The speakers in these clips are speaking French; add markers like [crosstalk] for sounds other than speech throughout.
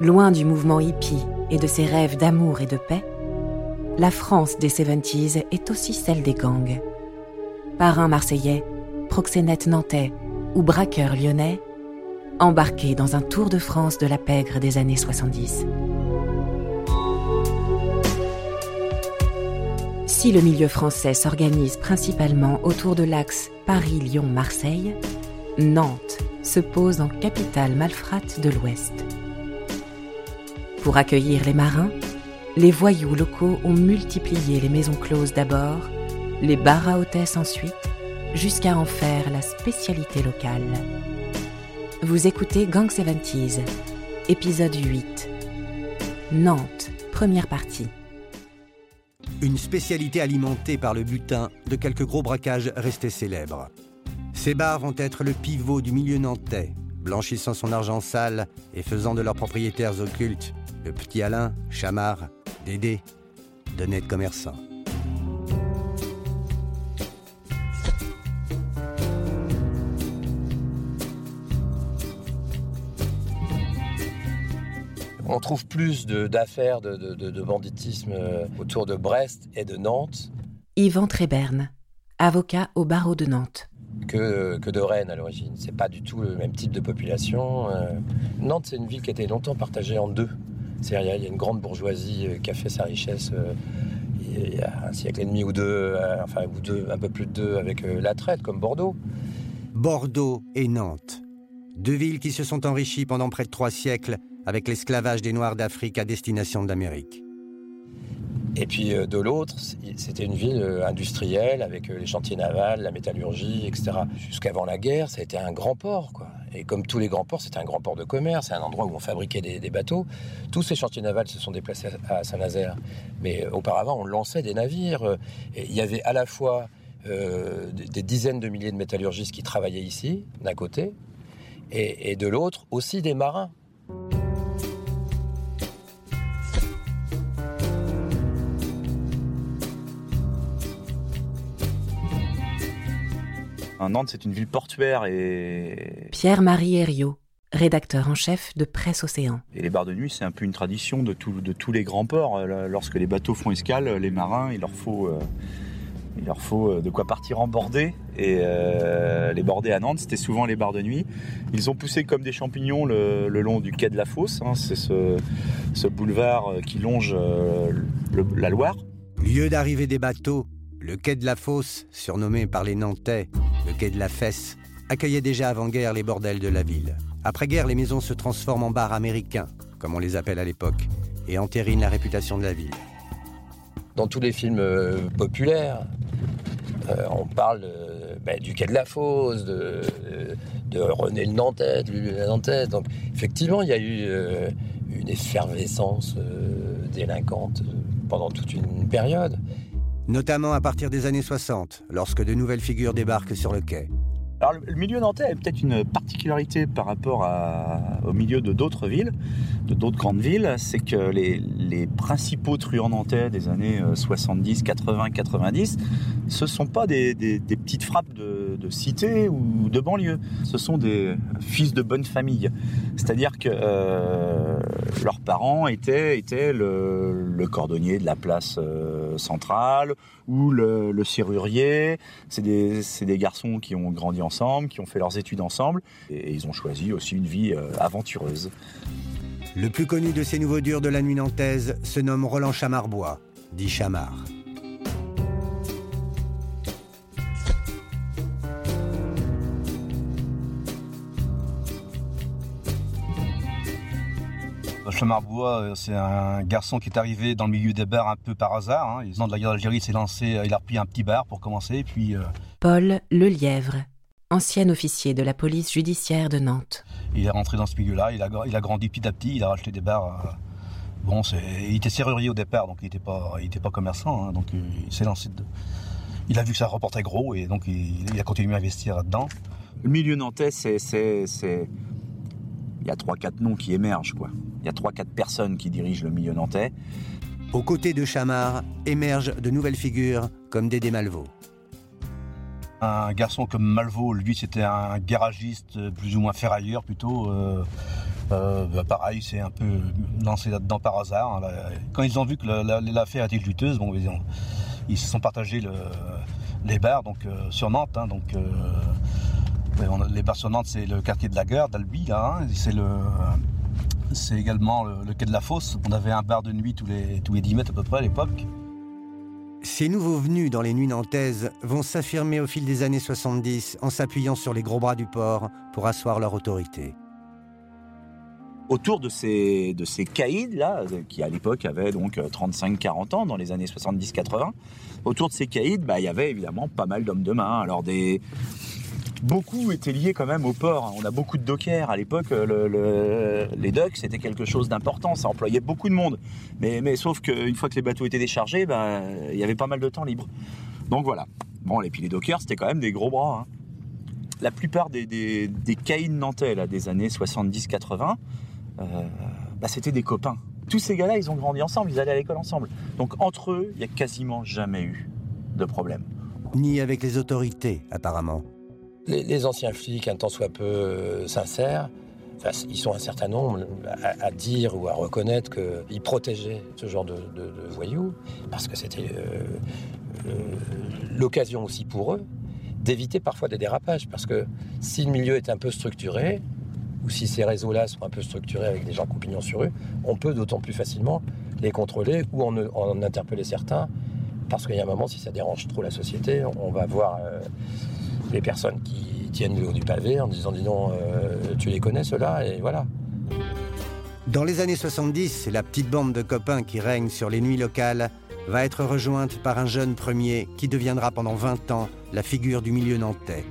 Loin du mouvement hippie et de ses rêves d'amour et de paix, la France des 70s est aussi celle des gangs. Parrains marseillais, proxénètes nantais ou braqueurs lyonnais, embarqués dans un tour de France de la pègre des années 70. Si le milieu français s'organise principalement autour de l'axe Paris-Lyon-Marseille, Nantes se pose en capitale malfrate de l'Ouest. Pour accueillir les marins, les voyous locaux ont multiplié les maisons closes d'abord, les bars à hôtesses ensuite, jusqu'à en faire la spécialité locale. Vous écoutez Gang 70s, épisode 8. Nantes, première partie. Une spécialité alimentée par le butin de quelques gros braquages restés célèbres. Ces bars vont être le pivot du milieu nantais, blanchissant son argent sale et faisant de leurs propriétaires occultes le petit Alain, Chamard, Dédé, d'honnêtes commerçants. On trouve plus d'affaires de, de, de, banditisme euh, autour de Brest et de Nantes. Yvan Tréberne, avocat au barreau de Nantes. Que, que de Rennes à l'origine. C'est pas du tout le même type de population. Euh. Nantes, c'est une ville qui a été longtemps partagée en deux. C'est-à-dire, il y a une grande bourgeoisie euh, qui a fait sa richesse il y a un siècle et demi ou deux, enfin, ou deux, un peu plus de deux, avec la traite, comme Bordeaux. Bordeaux et Nantes. Deux villes qui se sont enrichies pendant près de trois siècles avec l'esclavage des Noirs d'Afrique à destination de l'Amérique. Et puis euh, de l'autre, c'était une ville euh, industrielle avec euh, les chantiers navals, la métallurgie, etc. Jusqu'avant la guerre, ça a été un grand port. Quoi. Et comme tous les grands ports, c'était un grand port de commerce, c'est un endroit où on fabriquait des, bateaux. Tous ces chantiers navals se sont déplacés à Saint-Nazaire. Mais auparavant, on lançait des navires. Et il y avait à la fois des dizaines de milliers de métallurgistes qui travaillaient ici, d'un côté, et de l'autre aussi des marins. Nantes, c'est une ville portuaire et... Pierre-Marie Herriot, rédacteur en chef de Presse Océan. Et les bars de nuit, c'est un peu une tradition de, de tous les grands ports. Euh, lorsque les bateaux font escale, les marins, il leur faut, euh, il leur faut euh, de quoi partir en bordée. Et les bordées à Nantes, c'était souvent les bars de nuit. Ils ont poussé comme des champignons le, long du quai de la Fosse. Hein. c'est ce, boulevard qui longe la Loire. Lieu d'arrivée des bateaux, le quai de la Fosse, surnommé par les Nantais le quai de la Fesse, accueillait déjà avant-guerre les bordels de la ville. Après-guerre, les maisons se transforment en bars américains, comme on les appelle à l'époque, et entérinent la réputation de la ville. Dans tous les films euh, populaires, euh, on parle euh, ben, du quai de la Fosse, de, René le Nantais, le Nantais. Donc effectivement, il y a eu une effervescence délinquante pendant toute une période notamment à partir des années 60, lorsque de nouvelles figures débarquent sur le quai. Alors, le milieu nantais a peut-être une particularité par rapport au milieu de d'autres villes, de d'autres grandes villes, c'est que les, principaux truands nantais des années 70, 80, 90, ce ne sont pas des, petites frappes de, cité ou de banlieue, ce sont des fils de bonne famille. C'est-à-dire que euh, leurs parents étaient, le, cordonnier de la place euh, ou le, serrurier. C'est des, des, garçons qui ont grandi ensemble, qui ont fait leurs études ensemble, et, ils ont choisi aussi une vie euh, aventureuse. Le plus connu de ces nouveaux durs de la nuit nantaise se nomme Roland Chamarbois, dit Chamard. Euh, c'est un garçon qui est arrivé dans le milieu des bars un peu par hasard. Hein. Dans de la guerre d'Algérie, il s'est lancé, euh, il a repris un petit bar pour commencer. Puis, euh, Paul Lelièvre, ancien officier de la police judiciaire de Nantes. Il est rentré dans ce milieu-là, il a, il a grandi petit à petit, il a racheté des bars. bon, il était serrurier au départ, donc il n'était pas, il pas commerçant. Hein. donc il s'est lancé. De... Il a vu que ça reportait gros et donc il, il a continué à investir là-dedans. Le milieu nantais, c'est il y a 3-4 noms qui émergent. Quoi. Il y a 3-4 personnes qui dirigent le milieu nantais. Aux côtés de Chamard émergent de nouvelles figures comme Dédé Malvaux. Un garçon comme Malvaux, lui, c'était un garagiste plus ou moins ferrailleur plutôt. Euh, Euh, bah, pareil, c'est un peu lancé là-dedans par hasard. hein. Là, Quand ils ont vu que la- la- l'affaire était juteuse, bon, ils, ont- ils se sont partagés le- les bars donc, euh, sur Nantes. hein. donc, euh, on a- les bars sur Nantes, c'est le quartier de la gare, d'Albi. là, hein. c'est le, c'est également le, le quai de la Fosse. On avait un bar de nuit tous les, tous les 10 mètres à peu près à l'époque. Ces nouveaux venus dans les nuits nantaises vont s'affirmer au fil des années 70 en s'appuyant sur les gros bras du port pour asseoir leur autorité. autour de ces, de ces caïds là, qui à l'époque avaient donc 35-40 ans dans les années 70-80, autour de ces caïds, bah, il y avait évidemment pas mal d'hommes de main. Alors des beaucoup étaient liés quand même au port. hein. On a beaucoup de dockers à l'époque. le- les docks c'était quelque chose d'important. Ça employait beaucoup de monde. Mais, sauf qu'une fois que les bateaux étaient déchargés, bah, il y avait pas mal de temps libre. Donc voilà. Bon, et puis les dockers c'était quand même des gros bras. hein. La plupart des, des, des caïds nantais là, des années 70-80, euh, bah, c'était des copains. Tous ces gars-là, ils ont grandi ensemble, ils allaient à l'école ensemble. Donc entre eux, il n'y a quasiment jamais eu de problème. Ni avec les autorités, apparemment. Les, anciens flics, un tant soit peu euh, sincères, ils sont un certain nombre à, dire ou à reconnaître qu'ils protégeaient ce genre de, voyous, parce que c'était euh, euh, l'occasion aussi pour eux d'éviter parfois des dérapages, parce que si le milieu est un peu structuré, ou si ces réseaux-là sont un peu structurés avec des gens pignon sur eux, on peut d'autant plus facilement les contrôler ou en, interpeller certains, parce qu'il y a un moment, si ça dérange trop la société, on va voir les personnes qui tiennent le haut du pavé en disant dis donc, euh, tu les connais ceux-là et voilà. Dans les années 70, la petite bande de copains qui règne sur les nuits locales va être rejointe par un jeune premier qui deviendra pendant 20 ans la figure du milieu nantais,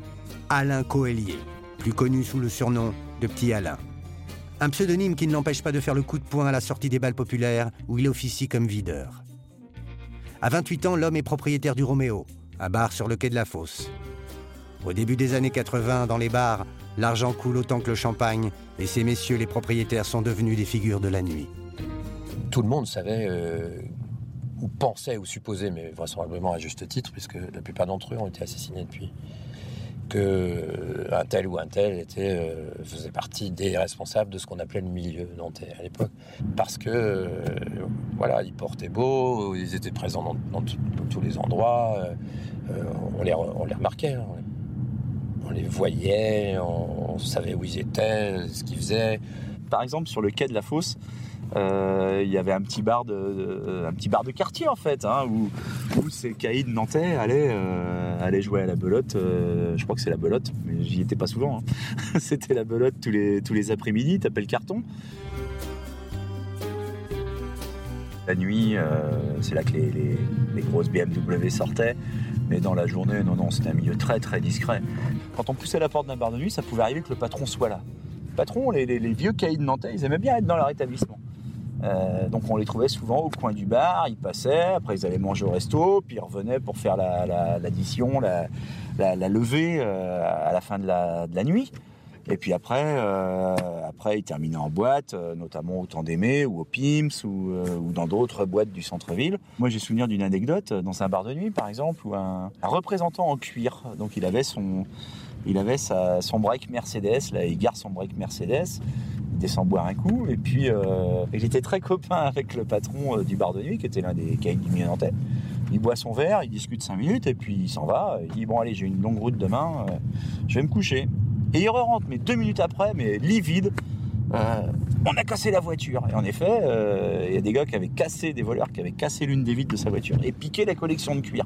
Alain Coellier, plus connu sous le surnom de Petit Alain. Un pseudonyme qui ne l'empêche pas de faire le coup de poing à la sortie des balles populaires où il officie comme videur. À 28 ans, l'homme est propriétaire du Roméo, un bar sur le quai de la Fosse. Au début des années 80, dans les bars, l'argent coule autant que le champagne, et ces messieurs les propriétaires sont devenus des figures de la nuit. Tout le monde savait, euh, ou pensait, ou supposait, mais vraisemblablement à juste titre, puisque la plupart d'entre eux ont été assassinés depuis, que un tel ou un tel était, euh, faisait partie des responsables de ce qu'on appelait le milieu nantais à l'époque. Parce que, euh, voilà, ils portaient beau, ils étaient présents dans, tous les endroits, on, les, remarquait, hein. Voyait, on, on savait où ils étaient, ce qu'ils faisaient. Par exemple, sur le quai de la Fosse, euh, il y avait un petit bar de, quartier en fait, hein, où, où ces caïds nantais allaient, euh, allaient jouer à la belote. euh, je crois que c'est la belote, mais j'y étais pas souvent. hein. [laughs] C'était la belote tous les, tous les après-midi, tapais le carton. La nuit, c'est là que les, les- les grosses BMW sortaient. Mais dans la journée, non, non, c'était un milieu très très discret. Quand on poussait la porte d'un bar de nuit, ça pouvait arriver que le patron soit là. Le patron, les, vieux caïds nantais, ils aimaient bien être dans leur établissement. Euh, donc on les trouvait souvent au coin du bar, ils passaient, après ils allaient manger au resto, puis ils revenaient pour faire la- la- l'addition, la, levée euh, à la fin de de la nuit. Et puis après, euh, après ils terminaient en boîte, euh, notamment au Temps d'Aimé ou au Pims ou, euh, ou dans d'autres boîtes du centre-ville. Moi j'ai souvenir d'une anecdote dans un bar de nuit par exemple où un, représentant en cuir, donc il avait son, il avait sa, son break Mercedes, là il gare son break Mercedes, il descend boire un coup et puis il était très copain avec le patron du bar de nuit qui était l'un des caïds du nantais. Il boit son verre, il discute cinq minutes et puis il s'en va. Il dit bon allez j'ai une longue route demain, je vais me coucher. Et il re-rentre mais deux minutes après, mais livide. euh, on a cassé la voiture. Et en effet, euh, il y a des gars qui avaient cassé, des voleurs qui avaient cassé l'une des vitres de sa voiture et piqué la collection de cuir.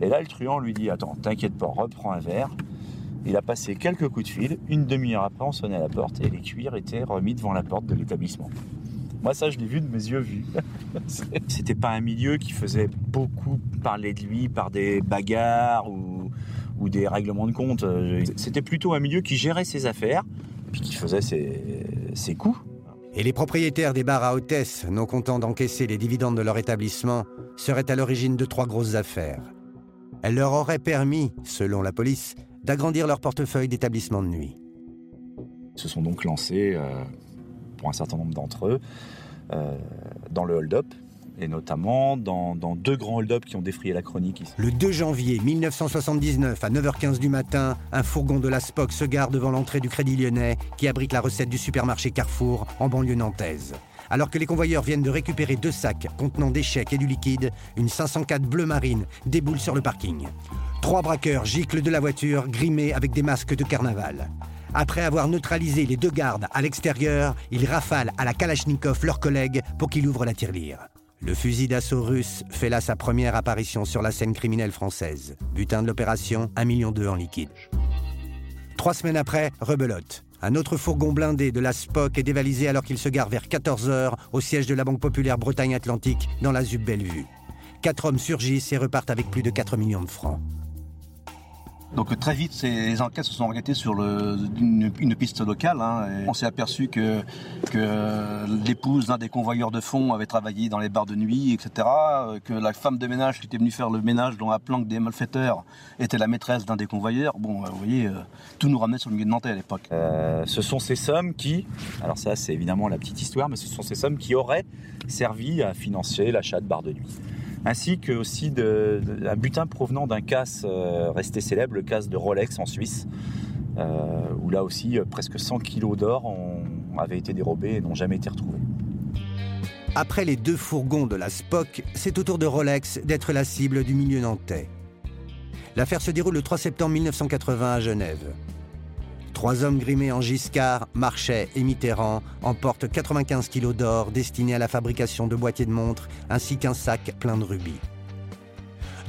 Et là, le truand lui dit Attends, t'inquiète pas, reprends un verre. Il a passé quelques coups de fil. Une demi-heure après, on sonnait à la porte et les cuirs étaient remis devant la porte de l'établissement. Moi, ça, je l'ai vu de mes yeux vus. [laughs] C'était pas un milieu qui faisait beaucoup parler de lui par des bagarres ou, ou des règlements de compte. Euh, C'était plutôt un milieu qui gérait ses affaires puis qui faisait ses, ses coups. Et les propriétaires des bars à hôtesse, non contents d'encaisser les dividendes de leur établissement, seraient à l'origine de trois grosses affaires. Elles leur auraient permis, selon la police, d'agrandir leur portefeuille d'établissements de nuit. Ils se sont donc lancés, euh, pour un certain nombre d'entre eux, euh, dans le hold-up. Et notamment dans, deux grands hold-up qui ont défrayé la chronique. Le 2 janvier 1979, à 9h15 du matin, un fourgon de la Spock se gare devant l'entrée du Crédit Lyonnais qui abrite la recette du supermarché Carrefour en banlieue nantaise. Alors que les convoyeurs viennent de récupérer deux sacs contenant des chèques et du liquide, une 504 bleu marine déboule sur le parking. Trois braqueurs giclent de la voiture, grimés avec des masques de carnaval. Après avoir neutralisé les deux gardes à l'extérieur, ils rafalent à la Kalachnikov leurs collègues pour qu'ils ouvrent la tirelire. Le fusil d'assaut russe fait là sa première apparition sur la scène criminelle française. Butin de l'opération, 1,2 million en liquide. Trois semaines après, rebelote. Un autre fourgon blindé de la Spock est dévalisé alors qu'il se gare vers 14h au siège de la Banque Populaire Bretagne Atlantique dans la ZUB Bellevue. Quatre hommes surgissent et repartent avec plus de 4 millions de francs. Donc très vite, ces enquêtes se sont orientées sur une, piste locale. Hein, on s'est aperçu que, l'épouse d'un des convoyeurs de fonds avait travaillé dans les bars de nuit, etc. Que la femme de ménage qui était venue faire le ménage dans la planque des malfaiteurs était la maîtresse d'un des convoyeurs. Bon, euh, vous voyez, euh, tout nous ramenait sur le milieu de Nantais à l'époque. Euh, ce sont ces sommes qui, alors ça c'est évidemment la petite histoire, mais ce sont ces sommes qui auraient servi à financer l'achat de bars de nuit ainsi que aussi un butin provenant d'un casse euh, resté célèbre, le casse de Rolex en Suisse, euh, où là aussi euh, presque 100 kilos d'or avaient été dérobés et n'ont jamais été retrouvés. Après les deux fourgons de la Spock, c'est au tour de Rolex d'être la cible du milieu nantais. L'affaire se déroule le 3 septembre 1980 à Genève. Trois hommes grimés en Giscard, Marchais et Mitterrand emportent 95 kilos d'or destinés à la fabrication de boîtiers de montres ainsi qu'un sac plein de rubis.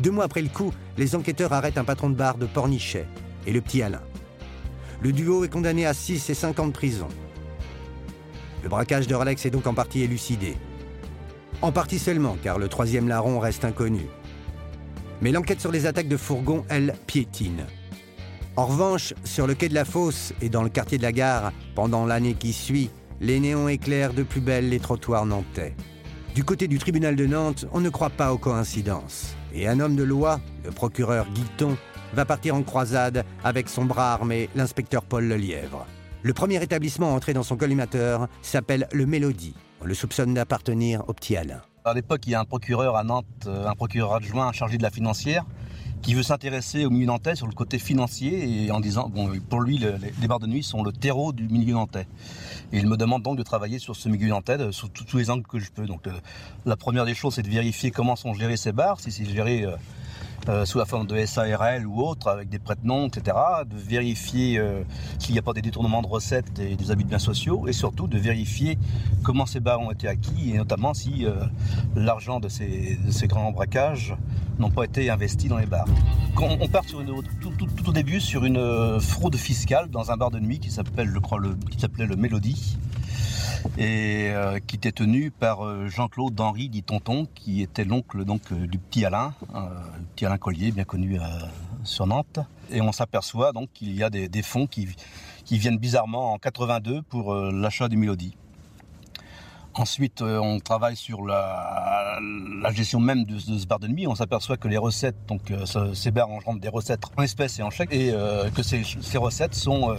Deux mois après le coup, les enquêteurs arrêtent un patron de bar de Pornichet et le petit Alain. Le duo est condamné à 6 et 5 ans de prison. Le braquage de Rolex est donc en partie élucidé. En partie seulement, car le troisième larron reste inconnu. Mais l'enquête sur les attaques de fourgon, elle, piétine. En revanche, sur le quai de la Fosse et dans le quartier de la gare, pendant l'année qui suit, les néons éclairent de plus belle les trottoirs nantais. Du côté du tribunal de Nantes, on ne croit pas aux coïncidences. Et un homme de loi, le procureur Guiton, va partir en croisade avec son bras armé, l'inspecteur Paul Lelièvre. Le premier établissement entré dans son collimateur s'appelle le Mélodie. On le soupçonne d'appartenir au petit Alain. À l'époque, il y a un procureur à Nantes, euh, un procureur adjoint chargé de la financière, qui veut s'intéresser au milieu nantais sur le côté financier et en disant, bon, pour lui, les bars de nuit sont le terreau du milieu nantais. Et il me demande donc de travailler sur ce milieu nantais, sur tous les angles que je peux. Donc, euh, la première des choses, c'est de vérifier comment sont gérés ces bars, si c'est géré euh, sous la forme de SARL ou autre, avec des prête-noms, etc. De vérifier euh, s'il n'y a pas des détournements de recettes et des abus de biens sociaux, et surtout de vérifier comment ces bars ont été acquis, et notamment si euh, l'argent de ces, grands braquages n'ont pas été investis dans les bars. on, part tout, au début sur une fraude fiscale dans un bar de nuit qui s'appelle, qui s'appelait le Mélodie et euh, qui était tenu par euh, Jean-Claude Henry dit Tonton, qui était l'oncle donc euh, du petit Alain, le petit Alain Collier, bien connu sur Nantes. Et on s'aperçoit donc qu'il y a des, fonds qui, viennent bizarrement en 82 pour l'achat du Mélodie. Ensuite, euh, on travaille sur la, gestion même de, ce bar de nuit. On s'aperçoit que les recettes, donc euh, ces bars engendrent des recettes en espèces et en chèques, et euh, que ces, recettes sont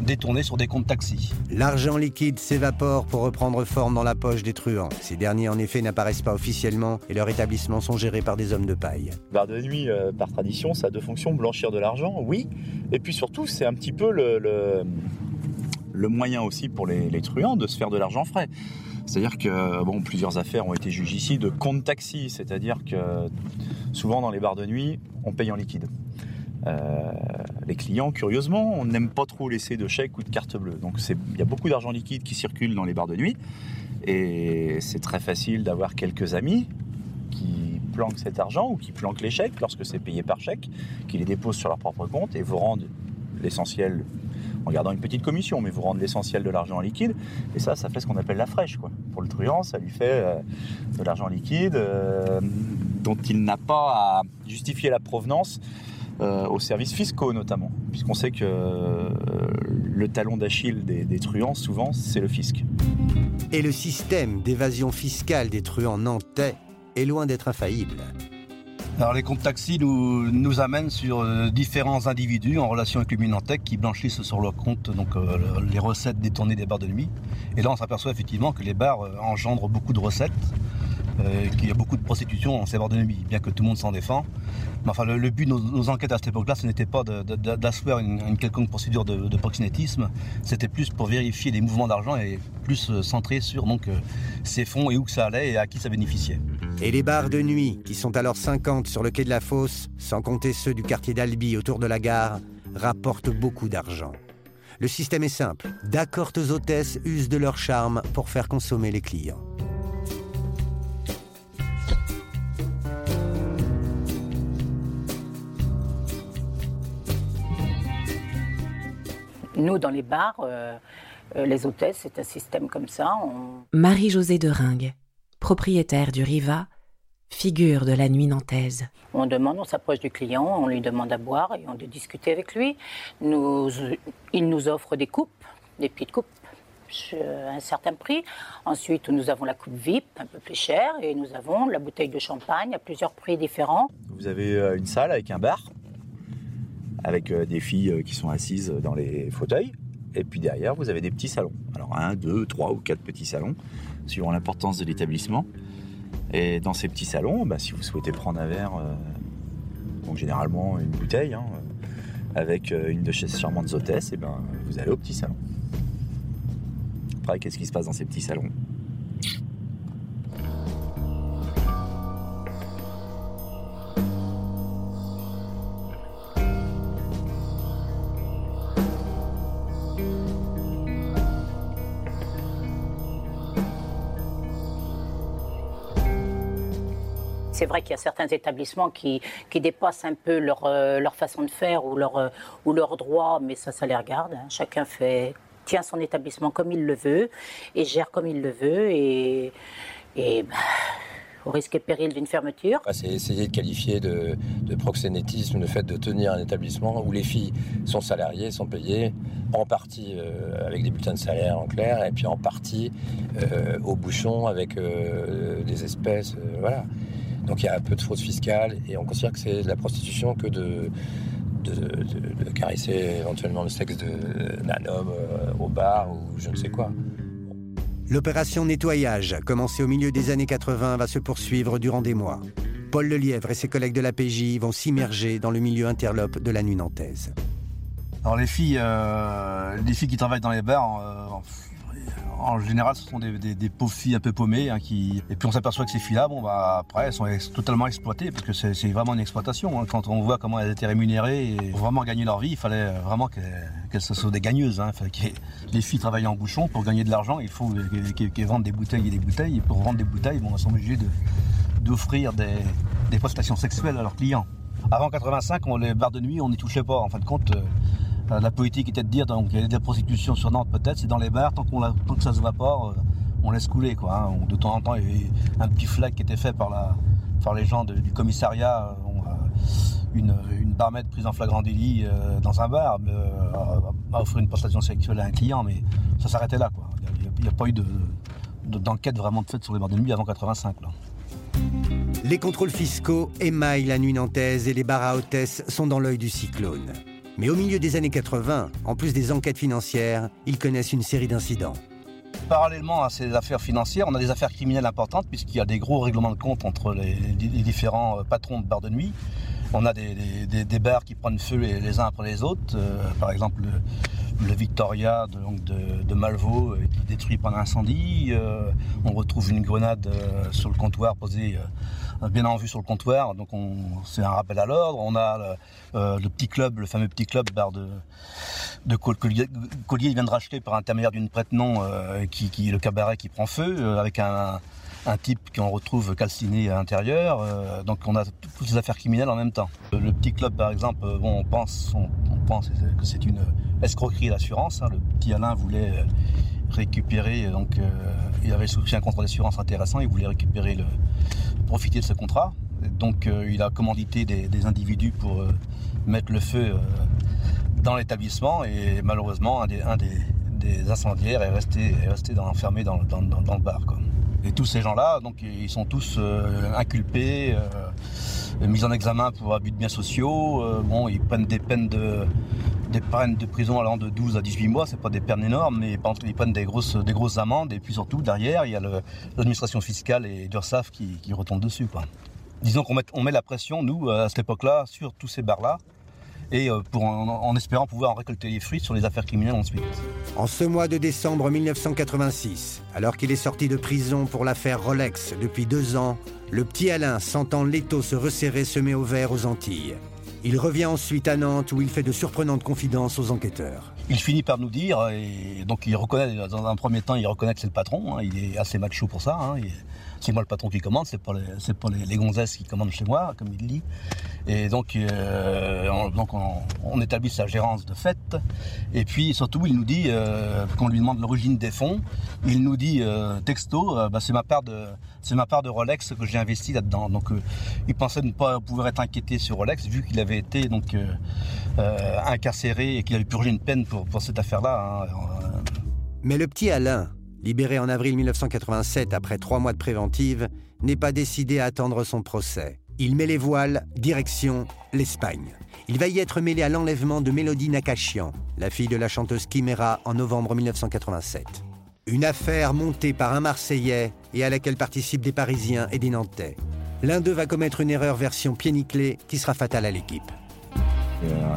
détournées sur des comptes taxis. L'argent liquide s'évapore pour reprendre forme dans la poche des truands. Ces derniers, en effet, n'apparaissent pas officiellement et leurs établissements sont gérés par des hommes de paille. Bar de nuit, par tradition, ça a deux fonctions blanchir de l'argent, oui, et puis surtout, c'est un petit peu le, le, moyen aussi pour les, les truands de se faire de l'argent frais. C'est-à-dire que bon, plusieurs affaires ont été jugées ici de compte taxi, c'est-à-dire que souvent dans les bars de nuit, on paye en liquide. Euh, les clients, curieusement, on n'aime pas trop laisser de chèques ou de carte bleue. Donc il y a beaucoup d'argent liquide qui circule dans les bars de nuit. Et c'est très facile d'avoir quelques amis qui planquent cet argent ou qui planquent les chèques lorsque c'est payé par chèque, qui les déposent sur leur propre compte et vous rendent l'essentiel en gardant une petite commission, mais vous rendez l'essentiel de l'argent en liquide. Et ça, ça fait ce qu'on appelle la fraîche. Quoi. Pour le truand, ça lui fait euh, de l'argent liquide euh, dont il n'a pas à justifier la provenance euh, aux services fiscaux notamment, puisqu'on sait que le talon d'Achille des, des truands, souvent, c'est le fisc. Et le système d'évasion fiscale des truands nantais est loin d'être infaillible. Les comptes taxis nous, amènent sur euh, différents individus en relation avec Luminantech qui blanchissent sur leur compte donc euh, les recettes détournées des bars de nuit. Et là on s'aperçoit effectivement que les bars euh, engendrent beaucoup de recettes euh, qu'il y a beaucoup de prostitution ces bars de nuit, bien que tout le monde s'en défend. Mais enfin, le, but de nos, enquêtes à cette époque-là, ce n'était pas d'asseoir une, quelconque procédure de, proxénétisme, c'était plus pour vérifier les mouvements d'argent et plus euh, centré sur donc, euh, ces fonds et où ça allait et à qui ça bénéficiait. Et les bars de nuit, qui sont alors 50 sur le quai de la Fosse, sans compter ceux du quartier d'Albi autour de la gare, rapportent beaucoup d'argent. Le système est simple. D'accortes hôtesses usent de leur charme pour faire consommer les clients. Nous, dans les bars, euh, euh, les hôtesses, c'est un système comme ça. Marie-Josée de Ringue, propriétaire du Riva, figure de la nuit nantaise. On demande, on s'approche du client, on lui demande à boire et on doit discuter avec lui. Nous, il nous offre des coupes, des petites coupes à un certain prix. Ensuite, nous avons la coupe VIP, un peu plus chère, et nous avons la bouteille de champagne à plusieurs prix différents. Vous avez euh, une salle avec un bar, avec euh, des filles euh, qui sont assises dans les fauteuils. Et puis derrière, vous avez des petits salons. Alors un, deux, trois ou quatre petits salons, suivant l'importance de l'établissement. Et dans ces petits salons, bah, si vous souhaitez prendre un verre, euh, donc généralement une bouteille, hein, avec une de ces charmantes hôtesses, et ben, vous allez au petit salon. Après, qu'est-ce qui se passe dans ces petits salons? C'est vrai qu'il y a certains établissements qui, qui dépassent un peu leur, euh, leur façon de faire ou leur, euh, ou leur droit, mais ça, ça les regarde. Hein. Chacun fait, tient son établissement comme il le veut et gère comme il le veut. Et, et bah, au risque et péril d'une fermeture. Bah, c'est essayer de qualifier de, de, proxénétisme le fait de tenir un établissement où les filles sont salariées, sont payées, en partie euh, avec des bulletins de salaire en clair, et puis en partie au bouchon avec des espèces. voilà. Donc il y a un peu de fraude fiscale et on considère que c'est de la prostitution que de, de, caresser éventuellement le sexe d'un homme euh, au bar ou je ne sais quoi. L'opération nettoyage, commencée au milieu des années 80, va se poursuivre durant des mois. Paul Lelièvre et ses collègues de la PJ vont s'immerger dans le milieu interlope de la nuit nantaise. Alors les filles, euh, les filles qui travaillent dans les bars, euh, en général, ce sont des, pauvres filles un peu paumées. Hein, qui... Et puis on s'aperçoit que ces filles-là, bah, après, elles sont totalement exploitées parce que c'est vraiment une exploitation. Hein. Quand on voit comment elles étaient rémunérées et pour vraiment gagner leur vie, il fallait vraiment qu'elles soient des gagneuses. Hein. les filles travaillent en bouchon pour gagner de l'argent. Il faut qu'elles vendent des bouteilles et des bouteilles. Et pour vendre des bouteilles, elles sont obligées d'offrir des, des prestations sexuelles à leurs clients. Avant 85, on, les bars de nuit, on n'y touchait pas. En fin de compte, euh, euh, la politique était de dire donc il y a de la sur Nantes peut-être, c'est dans les bars, tant, que ça se va pas, euh, on laisse couler. Quoi, hein. De temps en temps, il y avait un petit flag qui était fait par, les gens du commissariat. Euh, une, barmaid prise en flagrant délit dans un bar offrir une prestation sexuelle à un client, mais ça s'arrêtait là. Il n'y a, pas eu de, d'enquête vraiment de fait sur les bars de nuit avant 85. Les contrôles fiscaux émaillent la nuit nantaise et les bars à hôtesse sont dans l'œil du cyclone. Mais au milieu des années 80, en plus des enquêtes financières, ils connaissent une série d'incidents. Parallèlement à ces affaires financières, on a des affaires criminelles importantes puisqu'il y a des gros règlements de compte entre les, différents euh, patrons de bars de nuit. On a des, bars qui prennent feu les, uns après les autres. Euh, par exemple, le, Victoria de, de, Malvaux euh, détruit par un incendie. on retrouve une grenade sur le comptoir posée bien en vue sur le comptoir. Donc c'est un rappel à l'ordre. On a le, petit club, le fameux petit club bar de, de Collier, il vient de racheter par intermédiaire d'une prête-nom qui, qui, le cabaret qui prend feu avec un un type qu'on retrouve calciné à l'intérieur. Euh, donc on a toutes les affaires criminelles en même temps. Le petit club, par exemple, euh, bon, on pense, on, pense que c'est une escroquerie d'assurance. Hein. Le petit Alain voulait euh, récupérer, donc il avait souscrit un contrat d'assurance intéressant, il voulait récupérer le, profiter de ce contrat. Donc il a commandité des, individus pour mettre le feu dans l'établissement et malheureusement un des, incendiaires est resté, enfermé dans, le bar. Et tous ces gens-là, donc ils sont tous euh, inculpés, euh, mis en examen pour abus de biens sociaux. Euh, bon, ils prennent des peines de, des peines de prison allant de 12 à 18 mois, c'est pas des peines énormes, mais ils prennent des grosses, des grosses amendes. Et puis surtout, derrière, il y a l'administration fiscale et d'URSAF qui, qui retombent dessus. Disons qu'on met, la pression, nous, à cette époque-là, sur tous ces bars-là, et euh, pour en, espérant pouvoir en récolter les fruits sur les affaires criminelles ensuite. En ce mois de décembre 1986, alors qu'il est sorti de prison pour l'affaire Rolex depuis deux ans, le petit Alain, sentant l'étau se resserrer, se met au vert aux Antilles. Il revient ensuite à Nantes où il fait de surprenantes confidences aux enquêteurs. Il finit par nous dire, et donc il reconnaît, dans un premier temps, il reconnaît que c'est le patron, hein, il est assez macho pour ça, hein, c'est moi le patron qui commande, c'est pas les, c'est pas les, gonzesses qui commandent chez moi, comme il dit. Et donc, euh, on, établit sa gérance de fait. Et puis surtout, il nous dit, euh, qu'on lui demande l'origine des fonds, il nous dit euh, texto, bah, c'est ma part de c'est ma part de Rolex que j'ai investi là-dedans. Donc, il pensait ne pas pouvoir être inquiété sur Rolex vu qu'il avait été donc incarcéré et qu'il avait purgé une peine pour, pour cette affaire-là. Hein. Mais le petit Alain, libéré en avril 1987 après trois mois de préventive, n'est pas décidé à attendre son procès. Il met les voiles, direction l'Espagne. Il va y être mêlé à l'enlèvement de Mélodie Nakachian, la fille de la chanteuse Chimera, en novembre 1987. Une affaire montée par un Marseillais et à laquelle participent des Parisiens et des Nantais. L'un d'eux va commettre une erreur version pied qui sera fatale à l'équipe.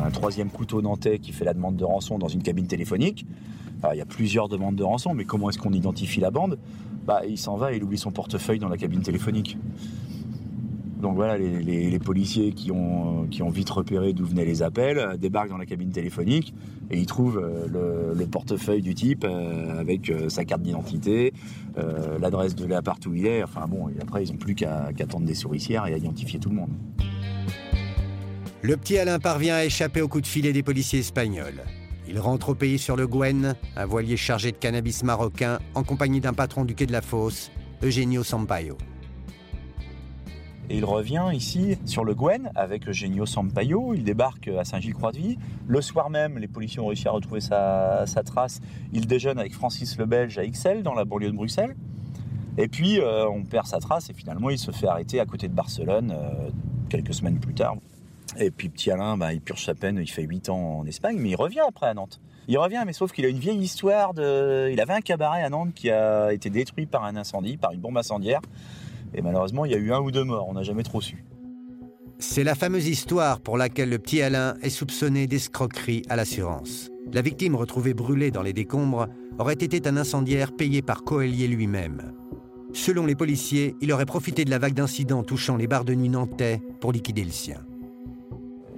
Un troisième couteau nantais qui fait la demande de rançon dans une cabine téléphonique il y a plusieurs demandes de rançon, mais comment est-ce qu'on identifie la bande? Bah, Il s'en va et il oublie son portefeuille dans la cabine téléphonique. Donc voilà, les, policiers qui ont, qui ont vite repéré d'où venaient les appels débarquent dans la cabine téléphonique et ils trouvent euh, le, portefeuille du type euh, avec euh, sa carte d'identité, l'adresse de l'appart où il est. Enfin bon, et après ils n'ont plus qu'à attendre des souricières et à identifier tout le monde. Le petit Alain parvient à échapper au coup de filet des policiers espagnols. Il rentre au pays sur le Gwen, un voilier chargé de cannabis marocain, en compagnie d'un patron du quai de la Fosse, Eugenio Sampaio. Et il revient ici sur le Gwen avec Eugenio Sampaio. Il débarque à Saint-Gilles-Croix-de-Vie. Le soir même, les policiers ont réussi à retrouver sa, trace. Il déjeune avec Francis le Belge à Ixelles, dans la banlieue de Bruxelles. Et puis, euh, on perd sa trace et finalement, il se fait arrêter à côté de Barcelone euh, quelques semaines plus tard. Et puis petit Alain, bah, il purge sa peine, il fait 8 ans en Espagne, mais il revient après à Nantes. Il revient, mais sauf qu'il a une vieille histoire. Il avait un cabaret à Nantes qui a été détruit par un incendie, par une bombe incendiaire. Et malheureusement, il y a eu un ou deux morts, on n'a jamais trop su. C'est la fameuse histoire pour laquelle le petit Alain est soupçonné d'escroquerie à l'assurance. La victime retrouvée brûlée dans les décombres aurait été un incendiaire payé par Coelier lui-même. Selon les policiers, il aurait profité de la vague d'incidents touchant les bars de nuit nantais pour liquider le sien.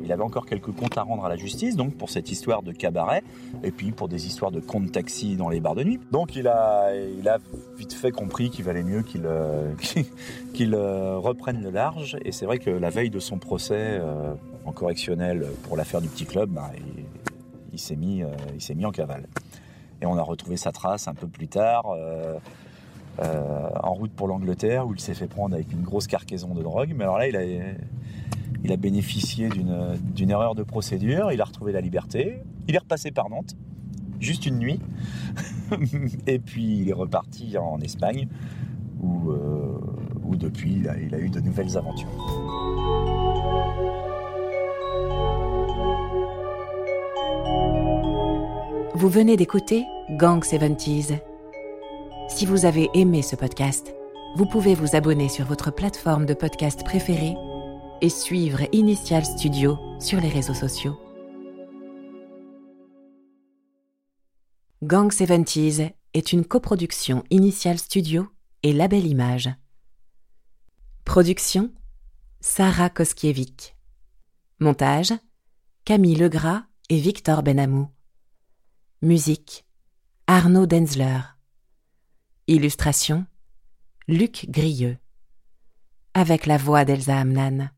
Il avait encore quelques comptes à rendre à la justice, donc pour cette histoire de cabaret, et puis pour des histoires de comptes taxi dans les bars de nuit. Donc il a, vite fait compris qu'il valait mieux qu'il euh, [laughs] euh, reprenne le large. Et c'est vrai que la veille de son procès euh, en correctionnel pour l'affaire du petit club, bah, il, s'est mis, il s'est mis en cavale. Et on a retrouvé sa trace un peu plus tard. en route pour l'Angleterre où il s'est fait prendre avec une grosse cargaison de drogue. Mais alors là, il a, il a bénéficié d'une erreur de procédure, il a retrouvé la liberté, il est repassé par Nantes, juste une nuit, [laughs] et puis il est reparti en Espagne, où, euh, depuis il a, eu de nouvelles aventures. Vous venez d'écouter Gang 70s. Si vous avez aimé ce podcast, vous pouvez vous abonner sur votre plateforme de podcast préférée et suivre Initial Studio sur les réseaux sociaux. Gang 70s est une coproduction Initial Studio et Label Image. Production Sarah Koskiewicz. Montage Camille Legras et Victor Benamou. Musique Arnaud Denzler. Illustration Luc Grieux. Avec la voix d'Elsa Amnan.